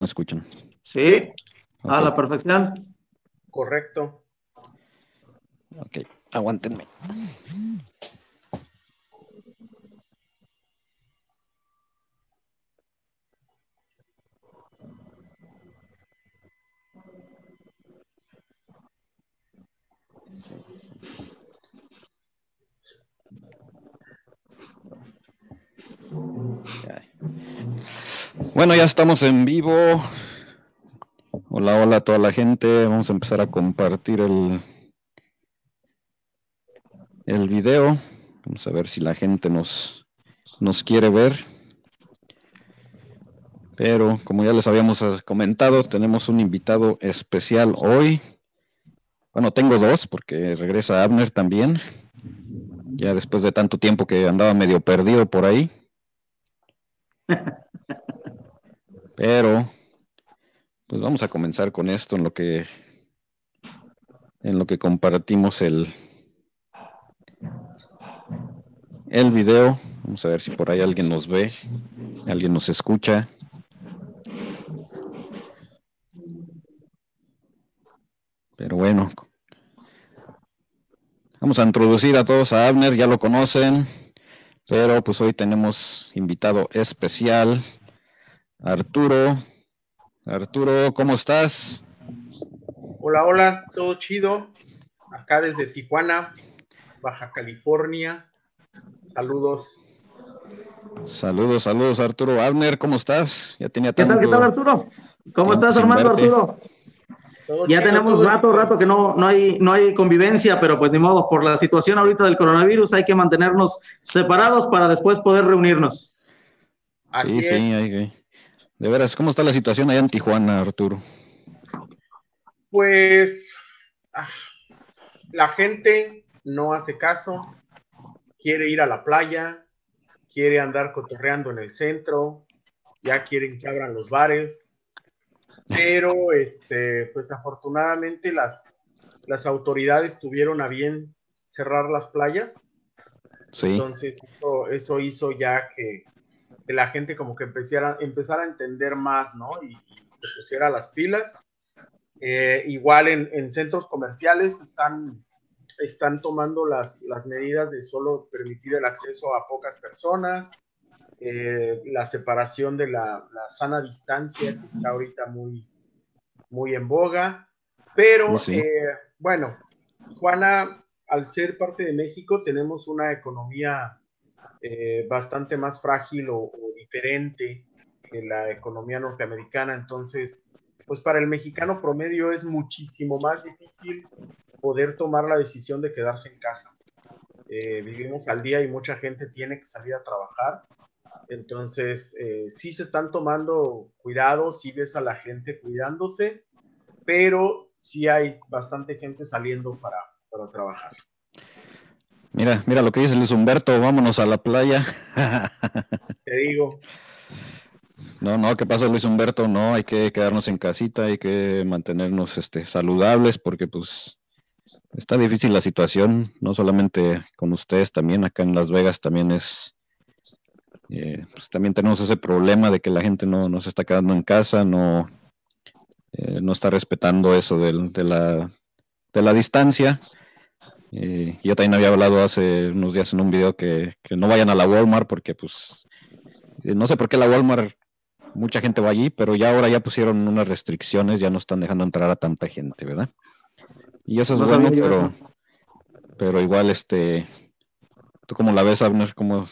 me escuchan. Sí, a la perfección. Correcto. Ok, aguántenme. Bueno, ya estamos en vivo. Hola, hola a toda la gente. Vamos a empezar a compartir el, el video. Vamos a ver si la gente nos, nos quiere ver. Pero como ya les habíamos comentado, tenemos un invitado especial hoy. Bueno, tengo dos porque regresa Abner también. Ya después de tanto tiempo que andaba medio perdido por ahí. Pero, pues vamos a comenzar con esto en lo que, en lo que compartimos el, el video. Vamos a ver si por ahí alguien nos ve, alguien nos escucha. Pero bueno, vamos a introducir a todos a Abner, ya lo conocen, pero pues hoy tenemos invitado especial Arturo. Arturo, ¿cómo estás? Hola, hola, todo chido. Acá desde Tijuana, Baja California. Saludos. Saludos, saludos, Arturo. Abner, ¿cómo estás? Ya tenía ¿Qué tal, qué tal, Arturo? ¿Cómo estás, hermano Arturo? ya tenemos rato, rato que no, no, hay, no hay convivencia, pero pues ni modo, por la situación ahorita del coronavirus hay que mantenernos separados para después poder reunirnos. Así sí, sí, hay que de veras, ¿cómo está la situación allá en Tijuana, Arturo? Pues ah, la gente no hace caso, quiere ir a la playa, quiere andar cotorreando en el centro, ya quieren que abran los bares, pero este, pues afortunadamente las, las autoridades tuvieron a bien cerrar las playas. Sí. Entonces eso hizo ya que que la gente como que empezara, empezara a entender más, ¿no? Y, se pusiera las pilas. Eh, igual en, centros comerciales están, están tomando las, las, medidas de solo permitir el acceso a pocas personas, eh, la separación de la, sana distancia que está ahorita muy, muy en boga, pero eh, bueno, Juana, al ser parte de México, tenemos una economía eh, bastante más frágil o, diferente que la economía norteamericana. Entonces, pues para el mexicano promedio es muchísimo más difícil poder tomar la decisión de quedarse en casa. Eh, vivimos al día y mucha gente tiene que salir a trabajar. Entonces, eh, sí se están tomando cuidados, sí ves a la gente cuidándose, pero sí hay bastante gente saliendo para, para trabajar. Mira, mira lo que dice Luis Humberto, vámonos a la playa. Te digo. No, no, ¿qué pasa Luis Humberto? No, hay que quedarnos en casita, hay que mantenernos este, saludables porque pues está difícil la situación, no solamente con ustedes, también acá en Las Vegas también es, eh, pues también tenemos ese problema de que la gente no, no se está quedando en casa, no, eh, no está respetando eso de, la, de la distancia. Yo también había hablado hace unos días en un video que, no vayan a la Walmart porque pues eh, no sé por qué la Walmart mucha gente va allí, pero ya ahora ya pusieron unas restricciones, ya no están dejando entrar a tanta gente, ¿verdad? Y eso es bueno, pero, pero igual este, ¿tú cómo la ves, Abner? ¿Cómo...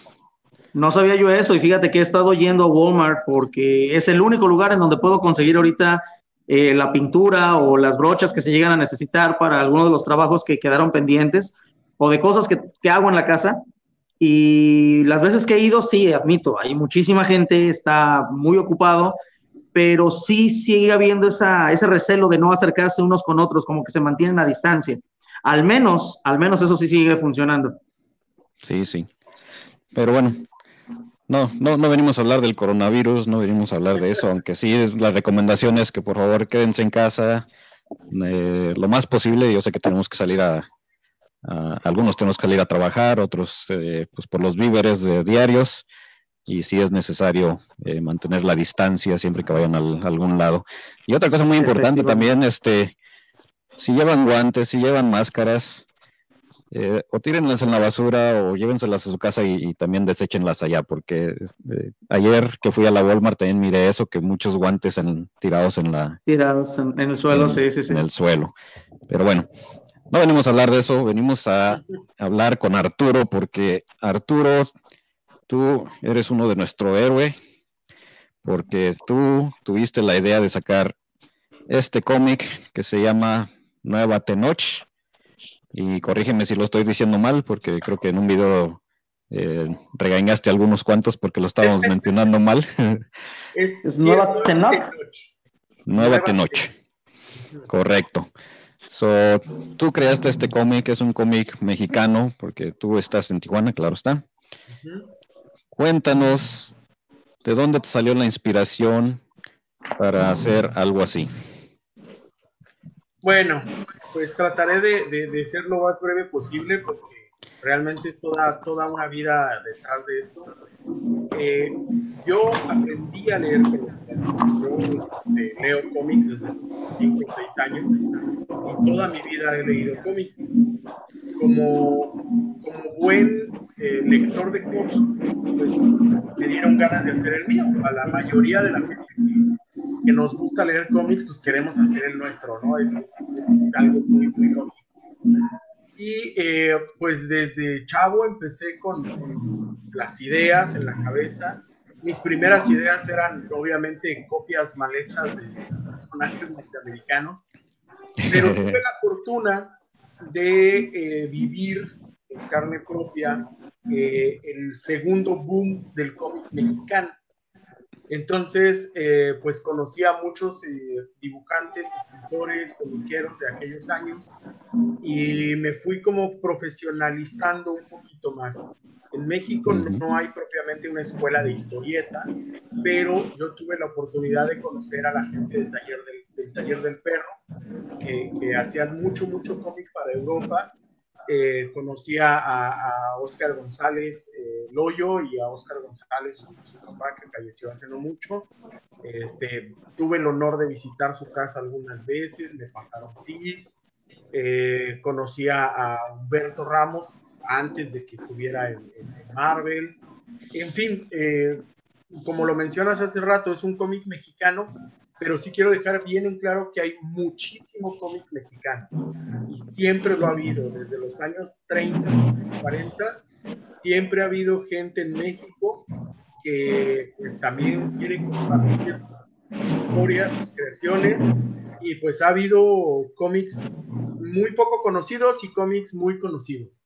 No sabía yo eso y fíjate que he estado yendo a Walmart porque es el único lugar en donde puedo conseguir ahorita eh, la pintura o las brochas que se llegan a necesitar para algunos de los trabajos que quedaron pendientes o de cosas que, que hago en la casa. Y las veces que he ido, sí, admito, hay muchísima gente, está muy ocupado, pero sí sigue habiendo esa, ese recelo de no acercarse unos con otros, como que se mantienen a distancia. Al menos, al menos eso sí sigue funcionando. Sí, sí. Pero bueno, no, no, no venimos a hablar del coronavirus, no venimos a hablar de eso, aunque sí la recomendación es que por favor quédense en casa eh, lo más posible. Yo sé que tenemos que salir a, algunos tenemos que salir a trabajar, otros eh, pues por los víveres diarios, y sí es necesario eh, mantener la distancia siempre que vayan a algún lado. Y otra cosa muy importante también, este, si llevan guantes, si llevan máscaras, eh, o tírenlas en la basura o llévenselas a su casa y, también deséchenlas allá, porque este, ayer que fui a la Walmart también miré eso, que muchos guantes tirados en la... Tirados en, el suelo, sí, sí, sí. En el suelo. Pero bueno, no venimos a hablar de eso, venimos a hablar con Arturo, porque Arturo, tú eres uno de nuestro héroe, porque tú tuviste la idea de sacar este cómic que se llama Nueva Tenoch y corrígeme si lo estoy diciendo mal, porque creo que en un video eh, regañaste algunos cuantos porque lo estábamos mencionando mal. Es, Nueva Tenoch. Nueva Tenoch. Correcto. So, tú creaste este cómic, es un cómic mexicano, porque tú estás en Tijuana, claro está. Cuéntanos de dónde te salió la inspiración para hacer algo así. Bueno, pues trataré de, ser lo más breve posible porque realmente es toda, toda una vida detrás de esto. Eh, yo aprendí a leer Yo este, leo cómics desde los 5 o 6 años y toda mi vida he leído cómics. Como, como buen eh, lector de cómics, pues me dieron ganas de hacer el mío. A la mayoría de la gente que nos gusta leer cómics, pues queremos hacer el nuestro, ¿no? Es, algo muy, muy lógico. Y eh, pues desde chavo empecé con, las ideas en la cabeza. Mis primeras ideas eran obviamente copias mal hechas de personajes norteamericanos, pero tuve la fortuna de eh, vivir en carne propia eh, el segundo boom del cómic mexicano. Entonces, eh, pues conocí a muchos eh, dibujantes, escritores, comiqueros de aquellos años y me fui como profesionalizando un poquito más. En México no hay propiamente una escuela de historieta, pero yo tuve la oportunidad de conocer a la gente del taller del, taller del perro, que, que hacían mucho, mucho cómic para Europa eh, conocí a, Oscar González eh, Loyo y a Oscar González, su, papá, que falleció hace no mucho. Este, tuve el honor de visitar su casa algunas veces, me pasaron tips. Eh, conocí a, Humberto Ramos antes de que estuviera en, en Marvel. En fin, eh, como lo mencionas hace rato, es un cómic mexicano pero sí quiero dejar bien en claro que hay muchísimo cómic mexicano y siempre lo ha habido, desde los años 30, 40, siempre ha habido gente en México que pues también quiere compartir sus historias, sus creaciones y pues ha habido cómics muy poco conocidos y cómics muy conocidos.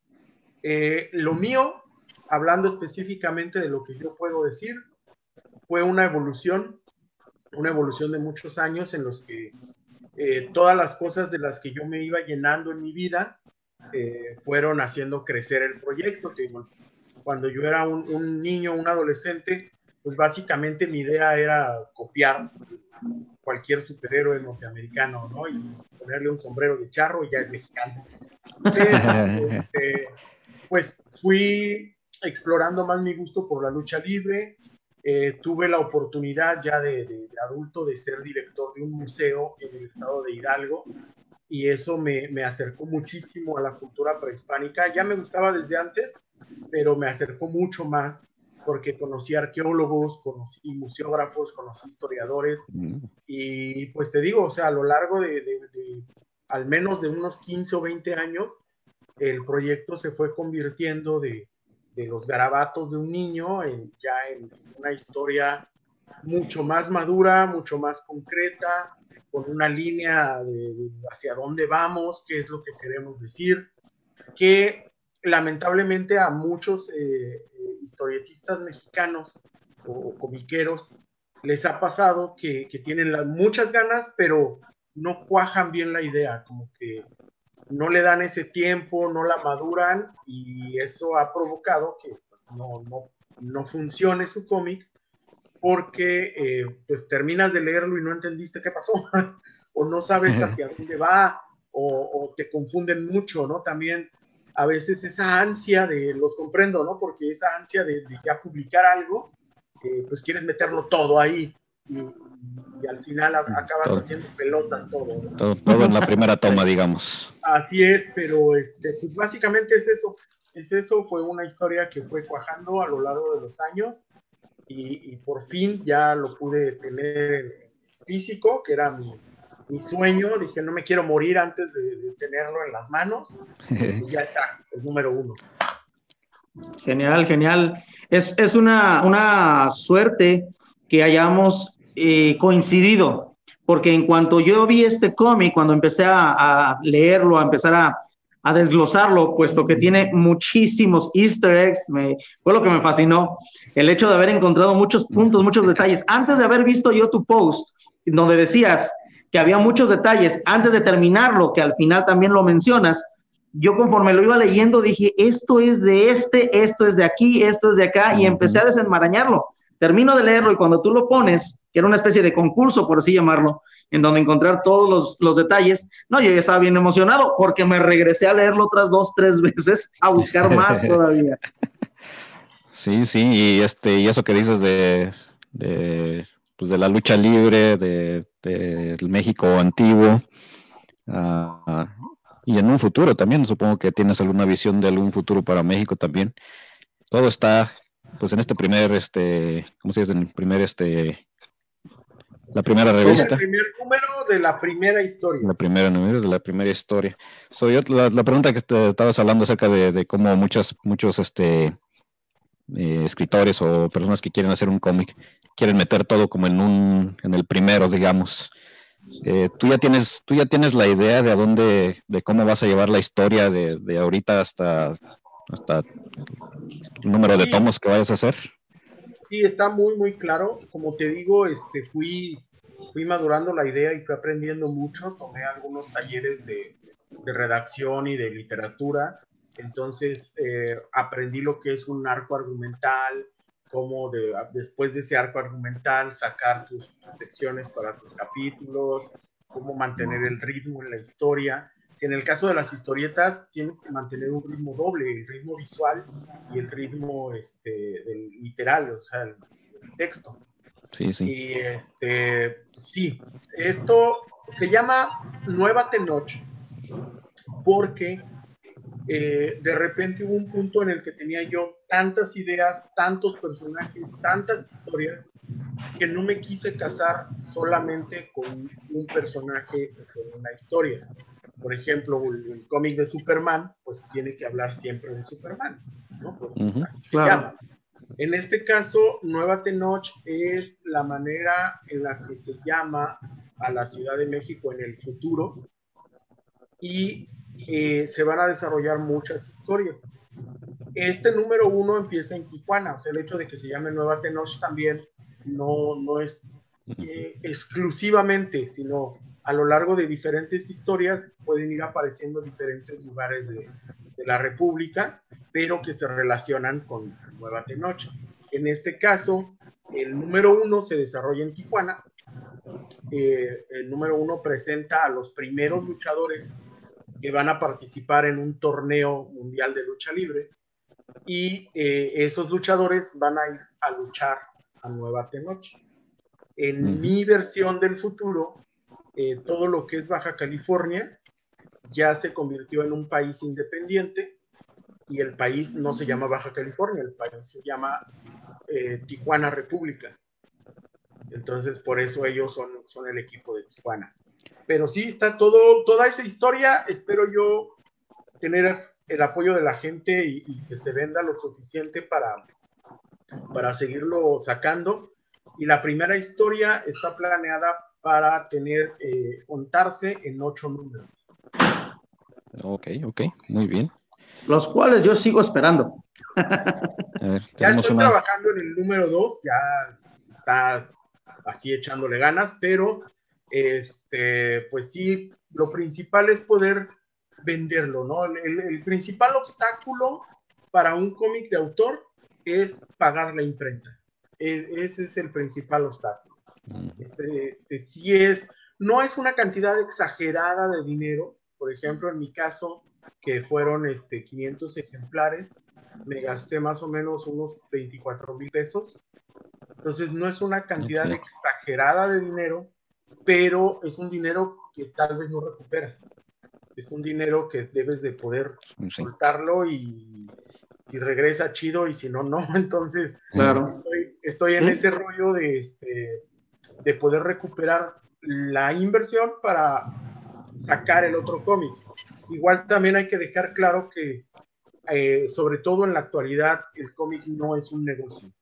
Eh, lo mío, hablando específicamente de lo que yo puedo decir, fue una evolución una evolución de muchos años en los que eh, todas las cosas de las que yo me iba llenando en mi vida eh, fueron haciendo crecer el proyecto. Que, cuando yo era un, niño, un adolescente, pues básicamente mi idea era copiar cualquier superhéroe norteamericano, ¿no? Y ponerle un sombrero de charro y ya es mexicano. Este, pues fui explorando más mi gusto por la lucha libre, eh, tuve la oportunidad ya de, adulto de ser director de un museo en el estado de Hidalgo y eso me, me, acercó muchísimo a la cultura prehispánica. Ya me gustaba desde antes, pero me acercó mucho más porque conocí arqueólogos, conocí museógrafos, conocí historiadores y pues te digo, o sea, a lo largo de, de al menos de unos 15 o 20 años, el proyecto se fue convirtiendo de, de los garabatos de un niño en, ya en una historia mucho más madura, mucho más concreta, con una línea de, hacia dónde vamos, qué es lo que queremos decir, que lamentablemente a muchos eh, eh, historietistas mexicanos o, comiqueros les ha pasado que, que tienen muchas ganas, pero no cuajan bien la idea, como que no le dan ese tiempo, no la maduran y eso ha provocado que pues, no, no, no, funcione su cómic porque eh, pues terminas de leerlo y no entendiste qué pasó o no sabes hacia dónde va o, te confunden mucho, ¿no? También a veces esa ansia de, los comprendo, ¿no? Porque esa ansia de, ya publicar algo eh, pues quieres meterlo todo ahí y, al final acabas haciendo pelotas todo, todo, en la primera toma, digamos. Así es, pero este, pues básicamente es eso. Es eso, fue una historia que fue cuajando a lo largo de los años y, por fin ya lo pude tener físico, que era mi, mi, sueño. Dije, no me quiero morir antes de, tenerlo en las manos. Y ya está, el número uno. Genial, genial. Es, es una, una suerte que hayamos eh, coincidido, porque en cuanto yo vi este cómic, cuando empecé a, leerlo, a empezar a, a, desglosarlo, puesto que tiene muchísimos easter eggs, me, fue lo que me fascinó, el hecho de haber encontrado muchos puntos, muchos detalles. Antes de haber visto yo tu post, donde decías que había muchos detalles, antes de terminarlo, que al final también lo mencionas, yo conforme lo iba leyendo dije, esto es de este, esto es de aquí, esto es de acá, y empecé a desenmarañarlo. Termino de leerlo y cuando tú lo pones, que era una especie de concurso, por así llamarlo, en donde encontrar todos los, detalles. No, yo ya estaba bien emocionado porque me regresé a leerlo otras dos, tres veces a buscar más todavía. Sí, sí, y este, y eso que dices de, de, pues de la lucha libre, de, México antiguo, uh, y en un futuro también, supongo que tienes alguna visión de algún futuro para México también. Todo está, pues en este primer, este, ¿cómo se dice? En el primer, este, la primera revista. El primer número de la primera historia. La primera número de la primera historia. la, pregunta que te estabas hablando acerca de, cómo muchas, muchos este, eh, escritores o personas que quieren hacer un cómic quieren meter todo como en un, en el primero, digamos. Eh, tú ya tienes, tú ya tienes la idea de a dónde, de cómo vas a llevar la historia de, de ahorita hasta, hasta el número de tomos que vayas a hacer sí, está muy, muy claro. Como te digo, este, fui, fui madurando la idea y fui aprendiendo mucho. Tomé algunos talleres de, redacción y de literatura. Entonces, eh, aprendí lo que es un arco argumental, cómo de, después de ese arco argumental sacar tus secciones para tus capítulos, cómo mantener el ritmo en la historia en el caso de las historietas tienes que mantener un ritmo doble, el ritmo visual y el ritmo este, del literal, o sea, el, texto. Sí, sí. Y este, sí, esto se llama Nueva Tenoch porque eh, de repente hubo un punto en el que tenía yo tantas ideas, tantos personajes, tantas historias, que no me quise casar solamente con un personaje o con una historia por ejemplo, el, cómic de Superman, pues tiene que hablar siempre de Superman, ¿no? claro. En este caso, Nueva Tenoch es la manera en la que se llama a la Ciudad de México en el futuro y eh, se van a desarrollar muchas historias. Este número uno empieza en Tijuana, o sea, el hecho de que se llame Nueva Tenoch también no, no es eh, exclusivamente, sino a lo largo de diferentes historias pueden ir apareciendo diferentes lugares de, la República, pero que se relacionan con Nueva Tenoch. En este caso, el número uno se desarrolla en Tijuana. Eh, el número uno presenta a los primeros luchadores que van a participar en un torneo mundial de lucha libre y eh, esos luchadores van a ir a luchar a Nueva Tenoch. En mi versión del futuro, eh, todo lo que es Baja California ya se convirtió en un país independiente y el país no se llama Baja California, el país se llama eh, Tijuana República. Entonces, por eso ellos son, son el equipo de Tijuana. Pero sí, está todo, toda esa historia. Espero yo tener el apoyo de la gente y, y que se venda lo suficiente para, para seguirlo sacando. Y la primera historia está planeada para tener, eh, contarse en ocho números. Ok, ok, muy bien. Los cuales yo sigo esperando. ya estoy trabajando en el número dos, ya está así echándole ganas, pero este, pues sí, lo principal es poder venderlo, ¿no? El, principal obstáculo para un cómic de autor es pagar la imprenta. E, ese es el principal obstáculo. Este, este, si es, no es una cantidad exagerada de dinero. Por ejemplo, en mi caso, que fueron este, 500 ejemplares, me gasté más o menos unos 24 mil pesos. Entonces no es una cantidad exagerada de dinero, pero es un dinero que tal vez no recuperas. Es un dinero que debes de poder soltarlo y si regresa chido y si no, no. Entonces, claro. estoy, en ese rollo de, este, de poder recuperar la inversión para sacar el otro cómic. Igual también hay que dejar claro que, eh, sobre todo en la actualidad, el cómic no es un negocio.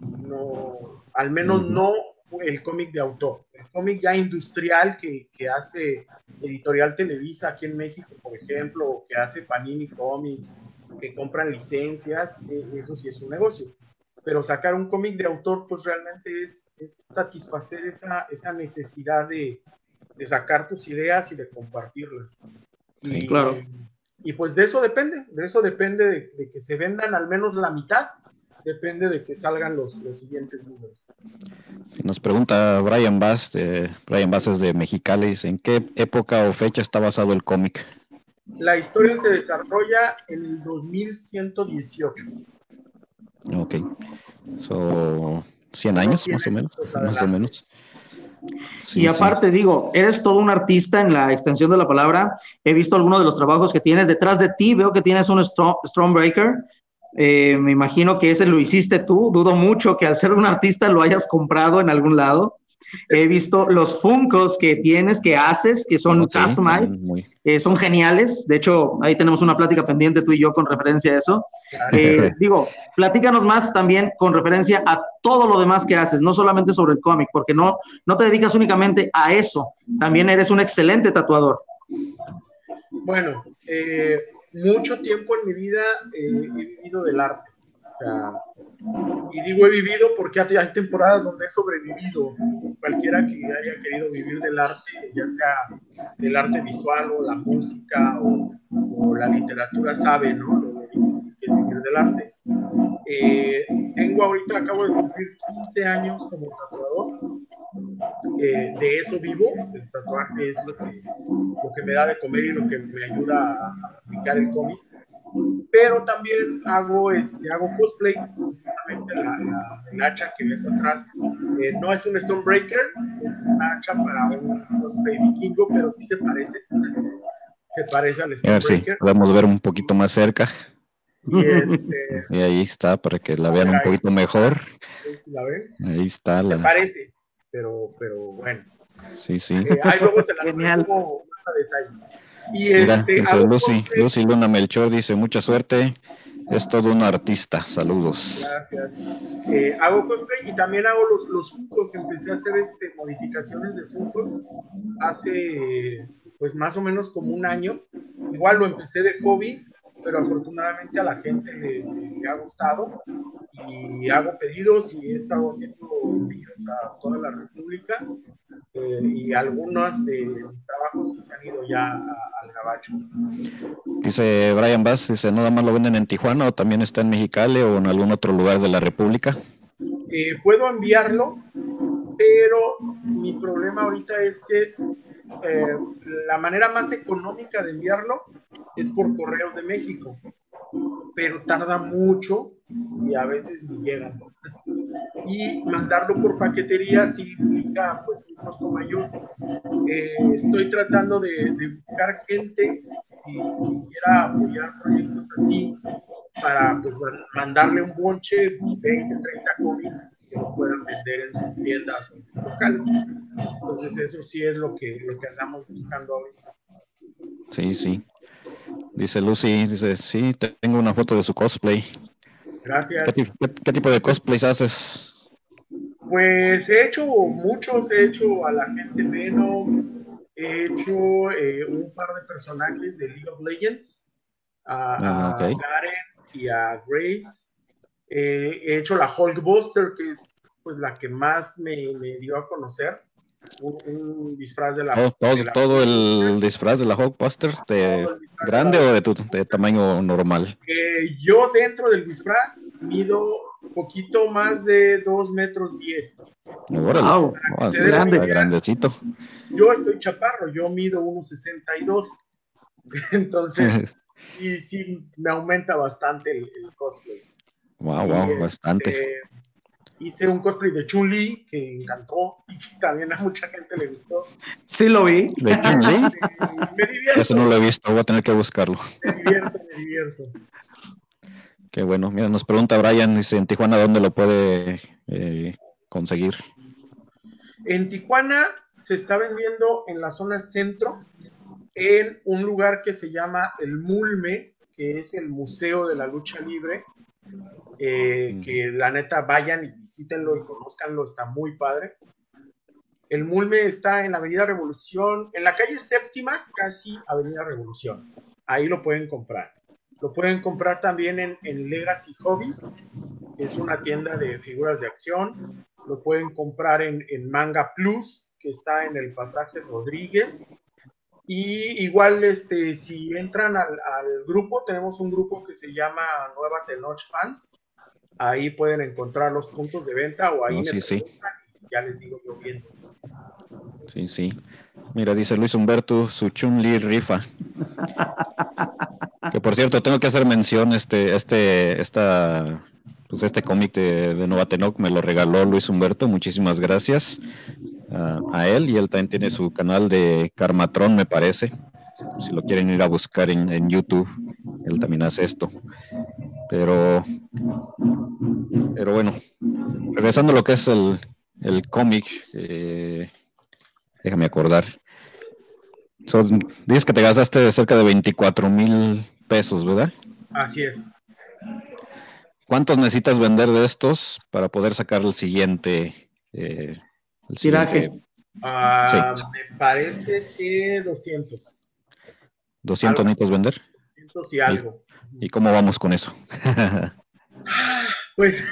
No, al menos no el cómic de autor. El cómic ya industrial que, que, hace Editorial Televisa aquí en México, por ejemplo, o que hace Panini Comics, que compran licencias, eh, eso sí es un negocio. Pero sacar un cómic de autor, pues realmente es, es satisfacer esa, esa necesidad de, de, sacar tus ideas y de compartirlas. y, claro. Y pues de eso depende, de eso depende de, de que se vendan al menos la mitad depende de que salgan los, los siguientes números. Nos pregunta Brian Bass, Brian Bass es de Mexicali, ¿en qué época o fecha está basado el cómic? La historia se desarrolla en el 2118. Ok. Son 100 años, más o menos. Más o menos. y aparte, digo, eres todo un artista en la extensión de la palabra. He visto algunos de los trabajos que tienes. Detrás de ti veo que tienes un Stormbreaker. Eh, me imagino que ese lo hiciste tú. Dudo mucho que al ser un artista lo hayas comprado en algún lado. He visto los Funkos que tienes, que haces, que son customized, eh, son geniales. De hecho, ahí tenemos una plática pendiente tú y yo con referencia a eso. Eh, digo, platícanos más también con referencia a todo lo demás que haces, no solamente sobre el cómic, porque no, no te dedicas únicamente a eso. También eres un excelente tatuador. Bueno, eh, mucho tiempo en mi vida eh, he vivido del arte. O sea, y digo he vivido porque hay temporadas donde he sobrevivido. Cualquiera que haya querido vivir del arte, ya sea del arte visual o la música o, la literatura, sabe, ¿no? Lo que es vivir del arte. Eh, tengo ahorita, acabo de cumplir 15 años como tatuador eh, de eso vivo, el tatuaje es lo que, lo que me da de comer y lo que me ayuda a aplicar el cómic. Pero también hago, este, hago cosplay, justamente la, la, hacha que ves atrás. Eh, no es un Stonebreaker, es una hacha para un cosplay vikingo, pero sí se parece. Se parece al Stonebreaker. podemos ver un poquito más cerca. Y, este, y ahí está, para que la vean un poquito mejor. ¿La ven? Ahí está. Se parece pero, pero bueno. Sí, sí. Eh, ahí luego se las más a detalle. Y este, Lucy, Lucy Luna Melchor dice, mucha suerte, es todo un artista, saludos. Gracias. Eh, hago cosplay y también hago los, los funcos, empecé a hacer este, modificaciones de funcos hace pues más o menos como un año. Igual lo empecé de hobby, pero afortunadamente a la gente le, ha gustado y hago pedidos y he estado haciendo envíos a toda la República eh, y algunos de mis trabajos se han ido ya al gabacho. Dice Brian Bass, dice, ¿nada más lo venden en Tijuana o también está en Mexicali o en algún otro lugar de la República? Eh, puedo enviarlo, pero mi problema ahorita es que eh, la manera más económica de enviarlo es por correos de México, pero tarda mucho y a veces ni llegan. Y mandarlo por paquetería sí implica pues un costo mayor. Eh, estoy tratando de, buscar gente que, quiera apoyar proyectos así para pues, mandarle un bonche, 20, 30 cómics que nos puedan vender en sus tiendas locales. Entonces eso sí es lo que, lo que andamos buscando ahorita. Sí, sí. Dice Lucy, dice, sí, tengo una foto de su cosplay. Gracias. ¿Qué, tipo de cosplays haces? Pues he hecho muchos, he hecho a la gente Venom, he hecho eh, un par de personajes de League of Legends, a, ah, Garen y a Graves. Eh, he hecho la Hulkbuster, que es pues la que más me, me dio a conocer un, disfraz de la, todo, el disfraz de la Hulkbuster de grande o de, tu, de tamaño normal. Eh, yo dentro del disfraz mido poquito más de 2 metros 10 wow, grande. grandecito. yo estoy chaparro yo mido 1.62 entonces y sí me aumenta bastante el, cosplay. Wow wow bastante hice un cosplay de Chun-Li que encantó y que también a mucha gente le gustó. Sí lo vi. ¿De Chun-Li? me divierto. Eso no lo he visto, voy a tener que buscarlo. Me divierto, me divierto. Qué bueno. Mira, nos pregunta Brian, dice, en Tijuana, ¿dónde lo puede eh, conseguir? En Tijuana se está vendiendo en la zona centro, en un lugar que se llama el Mulme, que es el Museo de la Lucha Libre. Eh, Mm. que la neta vayan y visítenlo y conozcanlo, está muy padre. El Mulme está en la Avenida Revolución, en la calle séptima, casi Avenida Revolución. Ahí lo pueden comprar. Lo pueden comprar también en, en Legacy Hobbies, que es una tienda de figuras de acción. Lo pueden comprar en, en Manga Plus, que está en el pasaje Rodríguez. Y igual, este, si entran al, al grupo, tenemos un grupo que se llama Nueva Tenoch Fans. Ahí pueden encontrar los puntos de venta o ahí No, me sí, sí. y ya les digo yo bien. Sí, sí. Mira, dice Luis Humberto, su Chun-Li rifa. Que por cierto, tengo que hacer mención, este, este, esta, pues este cómic de, de Nova Tenoch me lo regaló Luis Humberto, muchísimas gracias a, a él y él también tiene su canal de Carmatron, me parece. Si lo quieren ir a buscar en, en YouTube, él también hace esto. Pero, pero bueno, regresando a lo que es el, el cómic, eh, déjame acordar. Son- dices que te gastaste cerca de 24 mil pesos, ¿verdad? Así es. ¿Cuántos necesitas vender de estos para poder sacar el siguiente? eh, el Tiraje. siguiente Ah, Me parece que 200. 200 Algo necesitas vender. 200 y algo. ¿Y cómo vamos con eso? Pues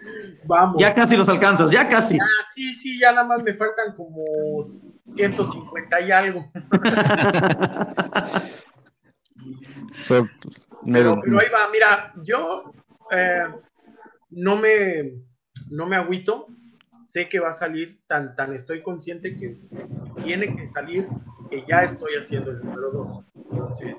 vamos. Ya casi los alcanzas, ya casi. Ah, sí, sí, ya nada más me faltan como 150 y algo. So, Pero, pero ahí va, mira, yo eh, no me no me agüito, sé que va a salir, tan, tan estoy consciente que tiene que salir, que ya estoy haciendo el número 2. Entonces,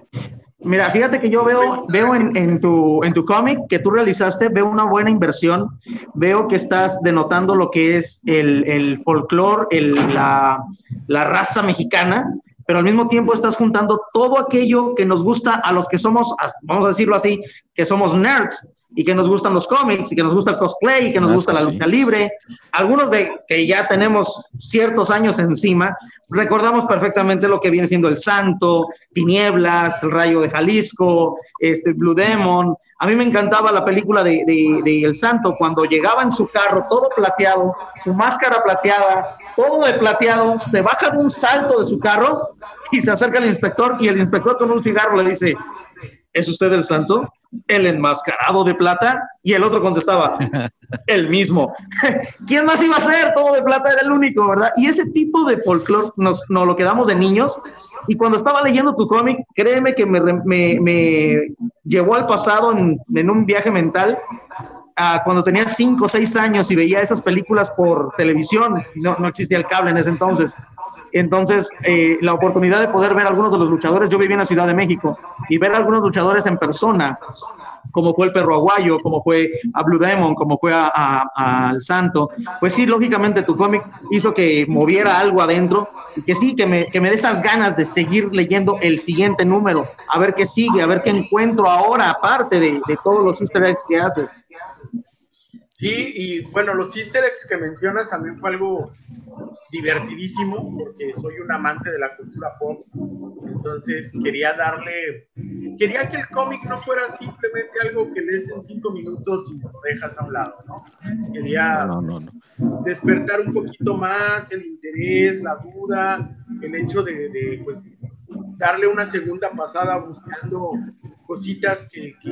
Mira, fíjate que yo veo, veo en, en tu, en tu cómic que tú realizaste, veo una buena inversión, veo que estás denotando lo que es el, el folclore, la, la raza mexicana, pero al mismo tiempo estás juntando todo aquello que nos gusta a los que somos, vamos a decirlo así, que somos nerds y que nos gustan los cómics y que nos gusta el cosplay y que nos gusta la sí. lucha libre. Algunos de que ya tenemos ciertos años encima, recordamos perfectamente lo que viene siendo el Santo, Tinieblas, el Rayo de Jalisco, este Blue Demon. A mí me encantaba la película de, de- de El Santo cuando llegaba en su carro todo plateado, su máscara plateada, todo de plateado, se baja de un salto de su carro y se acerca al inspector y el inspector con un cigarro le dice, ¿es usted el santo? El enmascarado de plata. Y el otro contestaba, el mismo. ¿Quién más iba a ser? Todo de plata era el único, ¿verdad? Y ese tipo de folclore nos, nos lo quedamos de niños. Y cuando estaba leyendo tu cómic, créeme que me, me- me llevó al pasado en, en un viaje mental cuando tenía 5 o 6 años y veía esas películas por televisión. No, no existía el cable en ese entonces. Entonces, eh, la oportunidad de poder ver a algunos de los luchadores, yo viví en la Ciudad de México, y ver a algunos luchadores en persona, como fue el perro aguayo, como fue a Blue Demon, como fue a- al Santo, pues sí, lógicamente tu cómic hizo que moviera algo adentro y que sí, que me, que me dé esas ganas de seguir leyendo el siguiente número, a ver qué sigue, a ver qué encuentro ahora, aparte de, de todos los easter eggs que haces. Sí, y bueno, los easter eggs que mencionas también fue algo divertidísimo, porque soy un amante de la cultura pop, entonces quería darle, quería que el cómic no fuera simplemente algo que lees en cinco minutos y lo dejas a un lado, ¿no? Quería no, no, no. despertar un poquito más el interés, la duda, el hecho de, de, pues, darle una segunda pasada buscando cositas que, que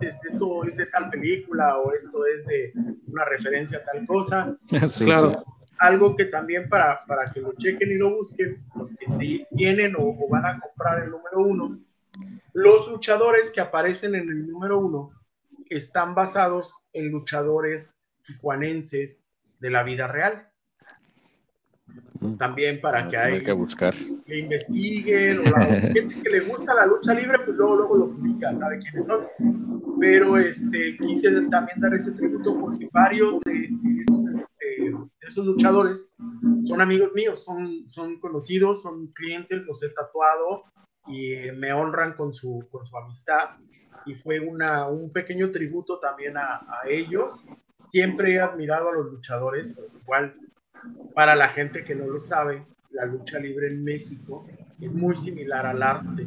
dices, esto es de tal película o esto es de una referencia a tal cosa. Sí, Claro. sí. Algo que también para, para que lo chequen y lo busquen, los que tienen o, o van a comprar el número uno, los luchadores que aparecen en el número uno están basados en luchadores tijuanenses de la vida real. Pues también para que Hay hay que buscar. que investiguen, o la gente que le gusta la lucha libre, pues luego, luego los ubica, sabe quiénes son. Pero este, quise también dar ese tributo porque varios de, de esos luchadores son amigos míos, son, son conocidos, son clientes, los he tatuado y me honran con su, con su amistad. Y fue una, un pequeño tributo también a, a ellos. Siempre he admirado a los luchadores, pero igual para la gente que no lo sabe, la lucha libre en México es muy similar al arte.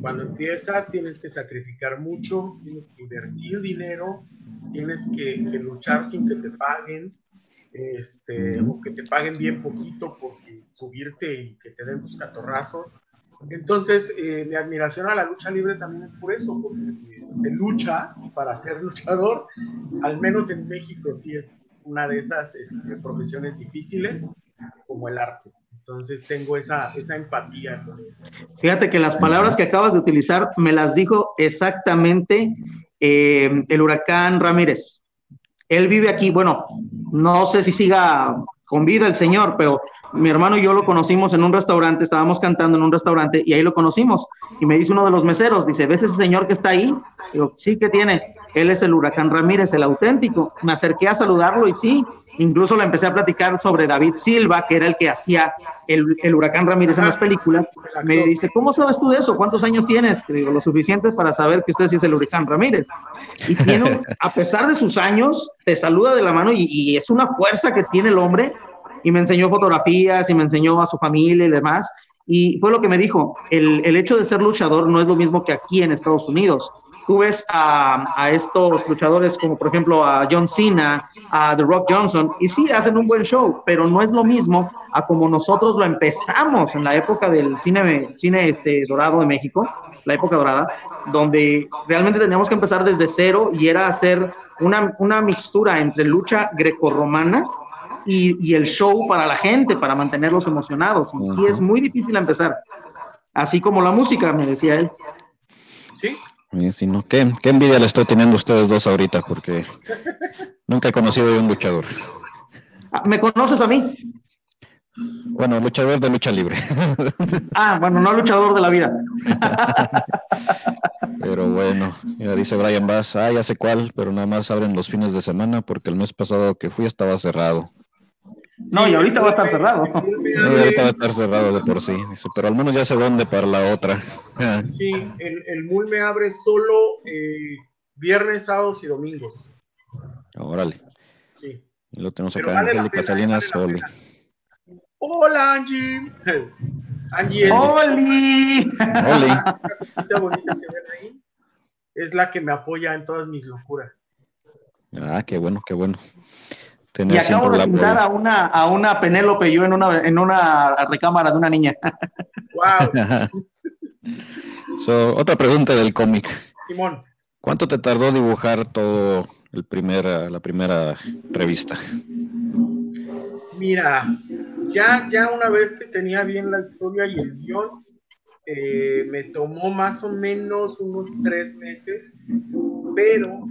Cuando empiezas tienes que sacrificar mucho, tienes que invertir dinero, tienes que, luchar sin que te paguen, este, o que te paguen bien poquito porque subirte y que te den tus catorrazos. Entonces, eh, mi admiración a la lucha libre también es por eso, porque de lucha para ser luchador, al menos en México sí es una de esas este, profesiones difíciles como el arte. Entonces tengo esa, esa empatía. Fíjate que las palabras que acabas de utilizar me las dijo exactamente eh, el huracán Ramírez. Él vive aquí, bueno, no sé si siga con vida el señor, pero mi hermano y yo lo conocimos en un restaurante, estábamos cantando en un restaurante y ahí lo conocimos. Y me dice uno de los meseros, dice, ¿ves ese señor que está ahí? Digo, sí, que tiene? Él es el huracán Ramírez, el auténtico. Me acerqué a saludarlo y sí, incluso le empecé a platicar sobre David Silva, que era el que hacía el, el huracán Ramírez en las películas. Me dice, ¿cómo sabes tú de eso? ¿Cuántos años tienes? digo, lo suficiente para saber que usted sí es el huracán Ramírez. Y tiene, a pesar de sus años, te saluda de la mano y, y es una fuerza que tiene el hombre y me enseñó fotografías y me enseñó a su familia y demás. Y fue lo que me dijo, el, el hecho de ser luchador no es lo mismo que aquí en Estados Unidos. Tú ves a, a, estos luchadores como por ejemplo a John Cena, a The Rock Johnson, y sí, hacen un buen show, pero no es lo mismo a como nosotros lo empezamos en la época del cine, cine este, dorado de México, la época dorada, donde realmente teníamos que empezar desde cero y era hacer una, una mixtura entre lucha grecorromana y, el show para la gente, para mantenerlos emocionados. Y sí es muy difícil empezar. Así como la música, me decía él. Sí. No. ¿Qué, ¿Qué, envidia le estoy teniendo a ustedes dos ahorita, porque nunca he conocido a un luchador. Ah, ¿Me conoces a mí? Bueno, luchador de lucha libre. Ah, bueno, no luchador de la vida. Pero bueno, ya dice Brian Bass, ah, ya sé cuál, pero nada más abren los fines de semana porque el mes pasado que fui estaba cerrado. No, y ahorita va a estar cerrado. ahorita va a estar cerrado de por sí, pero al menos ya sé dónde para la otra. sí, el, el MUL me abre solo eh, viernes, sábados y domingos. Órale. Sí. lo tenemos acá, Angélica Salinas Oli. Hola, Angie. Angie es Oli. bonita que ven ahí. Es la que me apoya en todas mis locuras. Ah, qué bueno, qué bueno y acabo de pintar a una, a una Penélope yo en una, en una recámara de una niña. Wow. otra pregunta del cómic. Simón. ¿Cuánto te tardó dibujar todo el primer, la primera revista? Mira, ya, ya una vez que tenía bien la historia y el guion, eh, me tomó más o menos unos tres meses, pero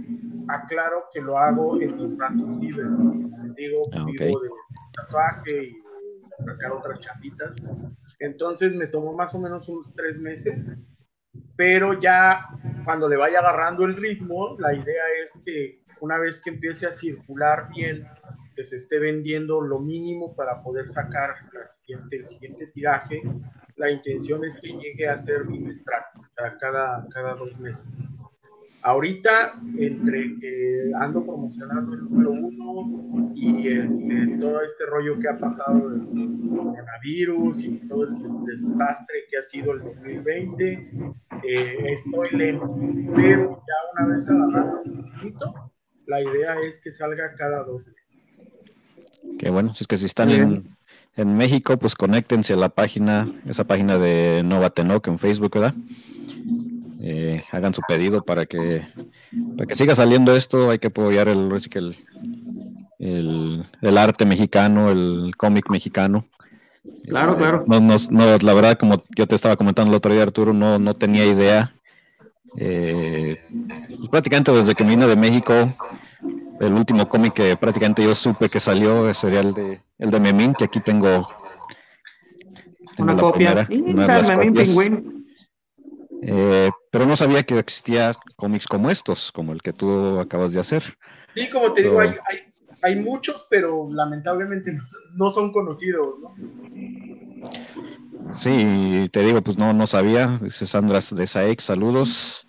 aclaro que lo hago en mis ratos libres. Digo, ah, vivo de tatuaje y sacar otras chapitas. Entonces me tomó más o menos unos tres meses, pero ya cuando le vaya agarrando el ritmo, la idea es que una vez que empiece a circular bien, que se esté vendiendo lo mínimo para poder sacar la siguiente, el siguiente tiraje, la intención es que llegue a ser bimestral, o sea, cada, cada dos meses. Ahorita, entre que ando promocionando el número uno y este, todo este rollo que ha pasado del coronavirus y todo el desastre que ha sido el 2020, eh, estoy lento. Pero ya una vez agarrado un poquito, la idea es que salga cada dos meses. Qué bueno, si es que si están en, en México, pues conéctense a la página, esa página de Nova Tenoc en Facebook, ¿verdad? Eh, hagan su pedido para que para que siga saliendo esto. Hay que apoyar el el, el, arte mexicano el cómic mexicano. Claro claro. no, no, la verdad como yo te estaba comentando el otro día Arturo no no tenía idea. Eh, pues prácticamente desde que vine de México el último cómic que prácticamente yo supe que salió sería el de el de Memín que aquí tengo, una copia. eh, pero no sabía que existía cómics como estos, como el que tú acabas de hacer. Sí, como te digo, hay, hay muchos, pero lamentablemente no, son conocidos, ¿no? Sí, te digo, pues no, no sabía. Dice Sandra de Saex, saludos.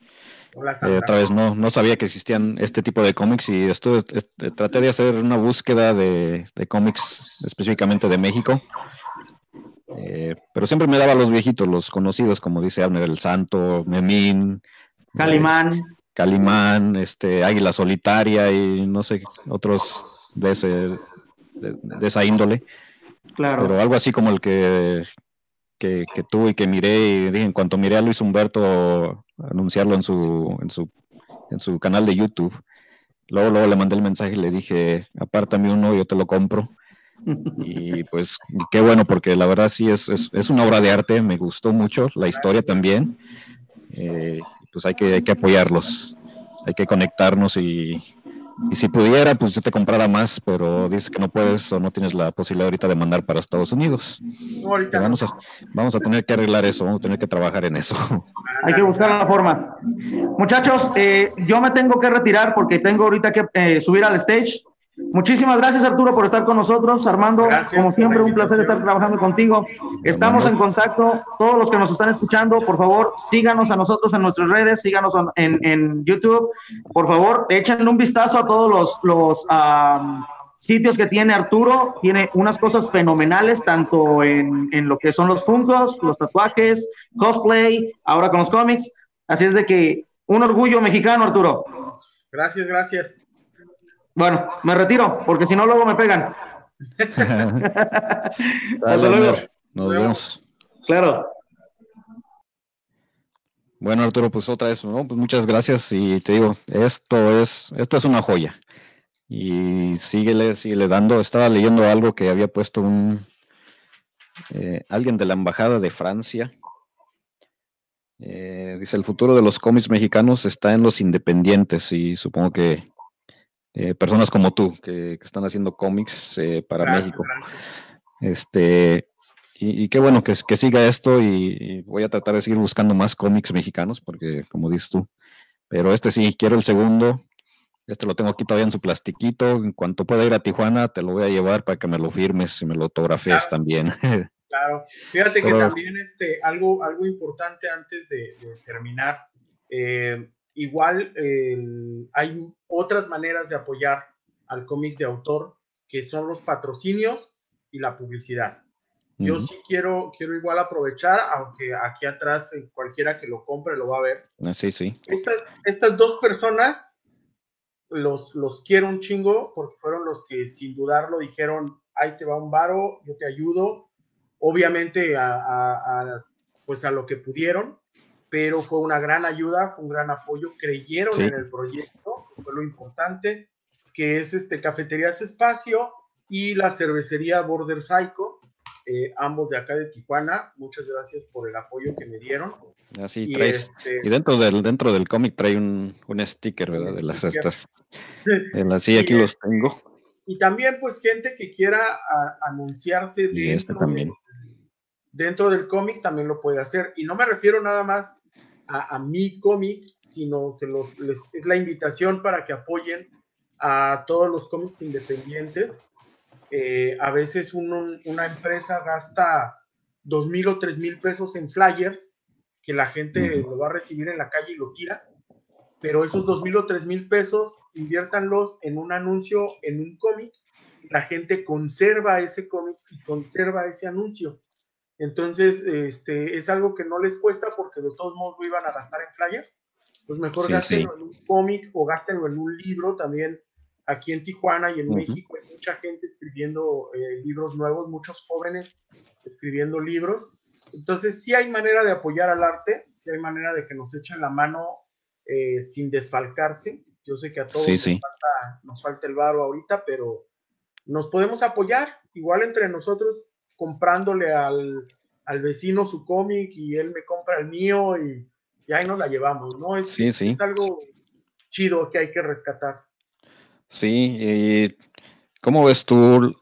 Hola, eh, otra vez no, no sabía que existían este tipo de cómics y estuve, traté de hacer una búsqueda de, cómics específicamente de México. Eh, pero siempre me daba los viejitos, los conocidos, como dice Abner el Santo, Memín, Calimán. Calimán, este, Águila Solitaria y no sé, otros de, ese, de, esa índole. Claro. Pero algo así como el que, que, que tú y que miré, y dije, en cuanto miré a Luis Humberto anunciarlo en su, en su, en su canal de YouTube, luego, luego le mandé el mensaje y le dije, apártame uno, yo te lo compro. Y pues qué bueno, porque la verdad sí es, es, es una obra de arte, me gustó mucho, la historia también. Eh, pues hay que, hay que apoyarlos, hay que conectarnos y, y si pudiera, pues yo te comprara más, pero dices que no puedes o no tienes la posibilidad ahorita de mandar para Estados Unidos. ahorita vamos, a, vamos a tener que arreglar eso, vamos a tener que trabajar en eso. Hay que buscar la forma. Muchachos, eh, yo me tengo que retirar porque tengo ahorita que eh, subir al stage. Muchísimas gracias Arturo por estar con nosotros. Armando, como siempre, un placer estar trabajando contigo. Estamos en contacto. Todos los que nos están escuchando, por favor, síganos a nosotros en nuestras redes, síganos en, YouTube. Por favor, echen un vistazo a todos los, los sitios que tiene Arturo. Tiene unas cosas fenomenales, tanto en, en lo que son los puntos, los tatuajes, cosplay, ahora con los cómics. Así es de que un orgullo mexicano, Arturo. Gracias, gracias. Bueno, me retiro, porque si no, luego me pegan. Hasta luego. Nos vemos. Claro. Bueno, Arturo, pues otra vez, ¿no? Pues muchas gracias y te digo, esto es, esto es una joya. Y síguele, síguele dando. Estaba leyendo algo que había puesto un eh, alguien de la embajada de Francia. Eh, dice el futuro de los cómics mexicanos está en los independientes y supongo que eh, personas como tú que, están haciendo cómics eh, para México. Este, y, qué bueno que, que siga esto y, voy a tratar de seguir buscando más cómics mexicanos porque, como dices tú, pero este sí, quiero el segundo. Este lo tengo aquí todavía en su plastiquito. En cuanto pueda ir a Tijuana, te lo voy a llevar para que me lo firmes y me lo autografíes también. Claro. Fíjate que también este, algo, algo importante antes de, terminar. Eh, igual hay otras maneras de apoyar al cómic de autor, que son los patrocinios y la publicidad. Yo sí quiero, quiero igual aprovechar, aunque aquí atrás eh, cualquiera que lo compre lo va a ver. Ah, sí, sí. Estas, estas dos personas los, los quiero un chingo porque fueron los que sin dudarlo dijeron, ahí te va un varo, yo te ayudo. Obviamente a pues a lo que pudieron pero fue una gran ayuda, fue un gran apoyo, creyeron en el proyecto, fue lo importante, que es este Cafeterías Espacio y la cervecería Border Psycho, eh, ambos de acá de Tijuana. Muchas gracias por el apoyo que me dieron. Así y, este, y dentro del dentro del cómic trae un, un sticker, ¿verdad? de las estas. Así aquí los tengo. Y también pues gente que quiera anunciarse y este también. dentro del cómic también lo puede hacer. Y no me refiero nada más a, mi cómic, sino se los, es la invitación para que apoyen a todos los cómics independientes. Eh, a veces una empresa gasta dos mil o tres mil pesos en flyers que la gente lo va a recibir en la calle y lo tira, pero esos dos mil o tres mil pesos inviértanlos en un anuncio en un cómic, la gente conserva ese cómic y conserva ese anuncio. Entonces, este, es algo que no les cuesta porque de todos modos lo iban a gastar en flyers. Pues mejor gástenlo en un cómic o gástenlo en un libro también. Aquí en Tijuana y en México hay mucha gente escribiendo eh, libros nuevos, muchos jóvenes escribiendo libros. Entonces, sí hay manera de apoyar al arte, sí hay manera de que nos echen la mano eh, sin desfalcarse. Yo sé que a todos nos, falta, nos falta el varo ahorita, pero nos podemos apoyar igual entre nosotros comprándole al, vecino su cómic y él me compra el mío y, ahí nos la llevamos, ¿no? Es, es algo chido que hay que rescatar. Sí, y ¿cómo ves tú?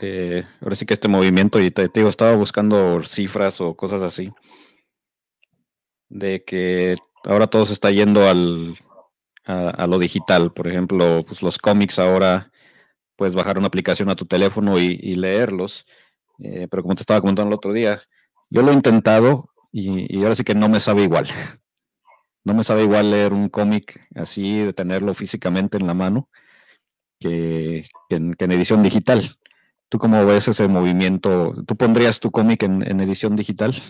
Eh, ahora sí que este movimiento, y te, digo, estaba buscando cifras o cosas así, de que ahora todo se está yendo al, a, lo digital, por ejemplo, pues los cómics ahora puedes bajar una aplicación a tu teléfono y, leerlos. Eh, pero como te estaba comentando el otro día, yo lo he intentado y, ahora sí que no me sabe igual. No me sabe igual leer un cómic así, de tenerlo físicamente en la mano, que, en, edición digital. ¿Tú cómo ves ese movimiento? ¿Tú pondrías tu cómic en, edición digital?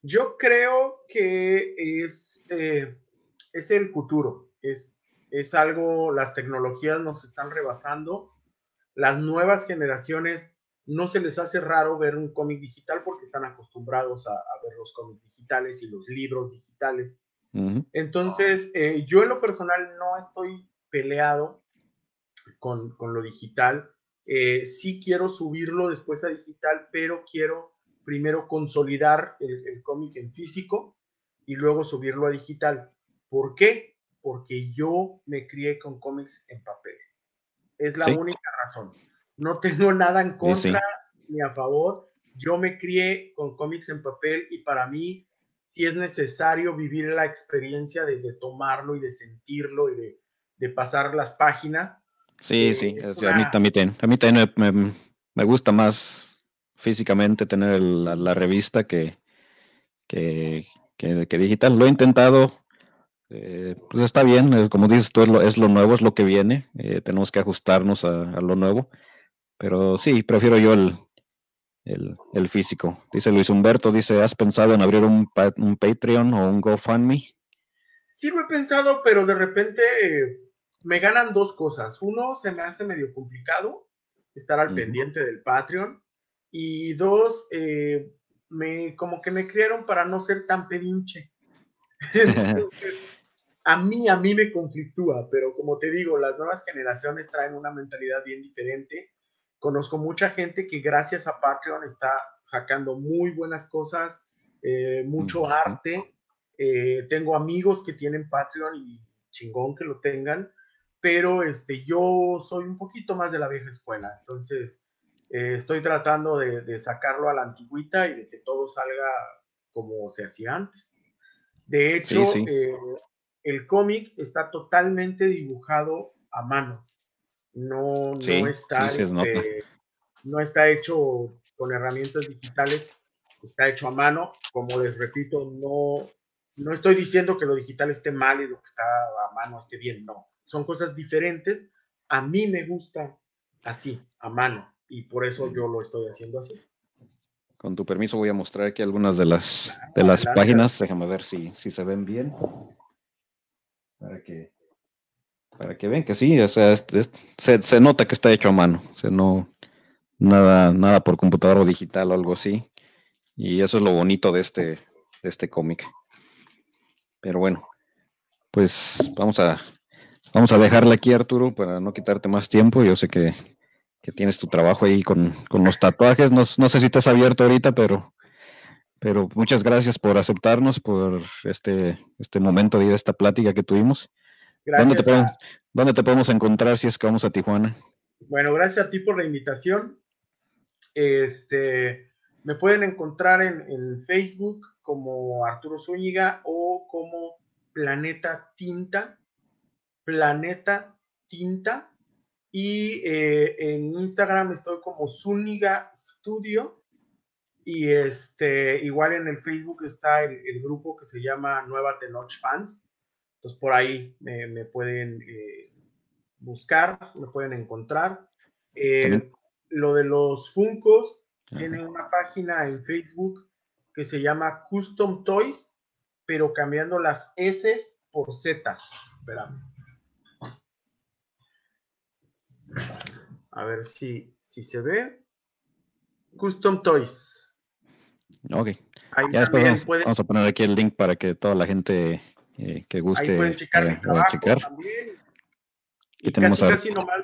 Yo creo que es, eh, es el futuro. Es, es algo, las tecnologías nos están rebasando. Las nuevas generaciones no se les hace raro ver un cómic digital porque están acostumbrados a, ver los cómics digitales y los libros digitales. Entonces, eh, yo en lo personal no estoy peleado con, lo digital. Eh, sí quiero subirlo después a digital, pero quiero primero consolidar el, cómic en físico y luego subirlo a digital. ¿Por qué? Porque yo me crié con cómics en papel. Es la única razón no tengo nada en contra ni a favor. Yo me crié con cómics en papel y para mí sí es necesario vivir la experiencia de, tomarlo y de sentirlo y de, pasar las páginas. Sí, eh, sí, a mí también, a mí también me, gusta más físicamente tener la, revista que, que, digital. Lo he intentado, eh, pues está bien, como dices tú, es lo, nuevo, es lo que viene, eh, tenemos que ajustarnos a, lo nuevo. Pero sí, prefiero yo el, el, físico. Dice Luis Humberto, dice, ¿has pensado en abrir un, un Patreon o un GoFundMe? Sí lo he pensado, pero de repente me ganan dos cosas. Uno, se me hace medio complicado estar al pendiente del Patreon. Y dos, eh, me, como que me criaron para no ser tan pedinche. Entonces, a mí, a mí me conflictúa, pero como te digo, las nuevas generaciones traen una mentalidad bien diferente Conozco mucha gente que gracias a Patreon está sacando muy buenas cosas, eh, mucho arte. Eh, tengo amigos que tienen Patreon y chingón que lo tengan, pero este, yo soy un poquito más de la vieja escuela, entonces eh, estoy tratando de, sacarlo a la antigüita y de que todo salga como se hacía antes. De hecho, el cómic está totalmente dibujado a mano no, no, está, este, no está hecho con herramientas digitales, está hecho a mano. Como les repito, no, no estoy diciendo que lo digital esté mal y lo que está a mano esté bien, no. Son cosas diferentes. A mí me gusta así, a mano, y por eso yo lo estoy haciendo así. Con tu permiso voy a mostrar aquí algunas de las, de las páginas. Déjame ver si, si se ven bien. Para que para que vean que sí, o sea, se, nota que está hecho a mano, o sea, no, nada, nada por computador o digital o algo así. Y eso es lo bonito de este, de este cómic. Pero bueno, pues vamos a, vamos a dejarla aquí, Arturo, para no quitarte más tiempo. Yo sé que, tienes tu trabajo ahí con, los tatuajes. No, no, sé si estás abierto ahorita, pero, pero muchas gracias por aceptarnos, por este, este momento de esta plática que tuvimos. ¿Dónde te, podemos, encontrar si es que vamos a Tijuana? Bueno, gracias a ti por la invitación. Este, me pueden encontrar en, Facebook como Arturo Zúñiga o como Planeta Tinta. Planeta Tinta. Y eh, en Instagram estoy como Zúñiga Studio. Y este, igual en el Facebook está el, el grupo que se llama Nueva Tenoch Fans. Entonces por ahí me, pueden eh, buscar, me pueden encontrar. Eh, lo de los Funcos, tiene una página en Facebook que se llama Custom Toys, pero cambiando las S por Z. Espérame. A ver si, si se ve. Custom Toys. Ok. ya después vamos a poner aquí el link para que toda la gente eh, que guste. Ahí pueden checar mi eh, trabajo también. Y, casi, casi nomás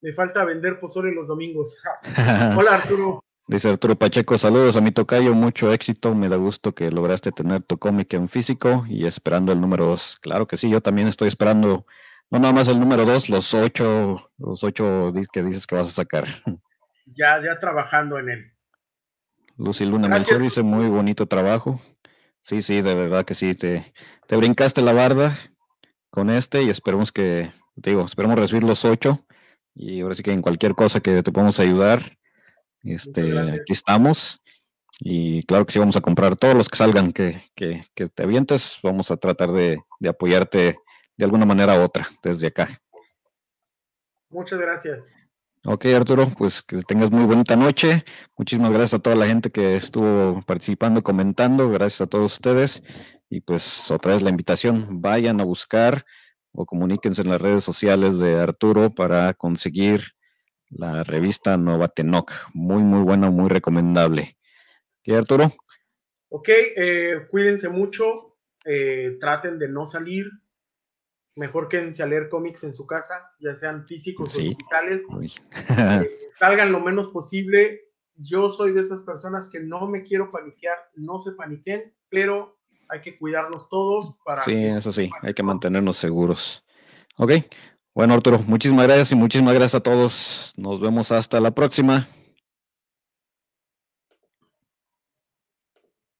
me, falta vender pozole los domingos. Hola Arturo. Dice Arturo Pacheco, saludos a mi tocayo, mucho éxito, me da gusto que lograste tener tu cómic en físico y esperando el número dos. Claro que sí, yo también estoy esperando, no nada más el número dos, los ocho, los ocho que dices que vas a sacar. Ya, ya trabajando en él. Lucy Luna Melchor dice, muy bonito trabajo. Sí, sí, de verdad que sí, te, brincaste la barda con este y esperemos que, digo, esperemos recibir los ocho Y ahora sí que en cualquier cosa que te podamos ayudar, este, aquí estamos. Y claro que sí, vamos a comprar todos los que salgan que, que, que te avientes. Vamos a tratar de, de, apoyarte de alguna manera u otra desde acá. Muchas gracias. Ok, Arturo, pues que tengas muy bonita noche. Muchísimas gracias a toda la gente que estuvo participando, comentando. Gracias a todos ustedes. Y pues otra vez la invitación, vayan a buscar o comuníquense en las redes sociales de Arturo para conseguir la revista Nova Tenoc. Muy, muy buena, muy recomendable. ¿Qué, Arturo? Ok, eh, cuídense mucho, eh, traten de no salir, mejor quédense a leer cómics en su casa, ya sean físicos o digitales. eh, salgan lo menos posible. Yo soy de esas personas que no me quiero paniquear, no se paniquen, pero hay que cuidarnos todos para... Sí, eso sí, hay que mantenernos seguros. Ok, bueno Arturo, muchísimas gracias y muchísimas gracias a todos. Nos vemos hasta la próxima.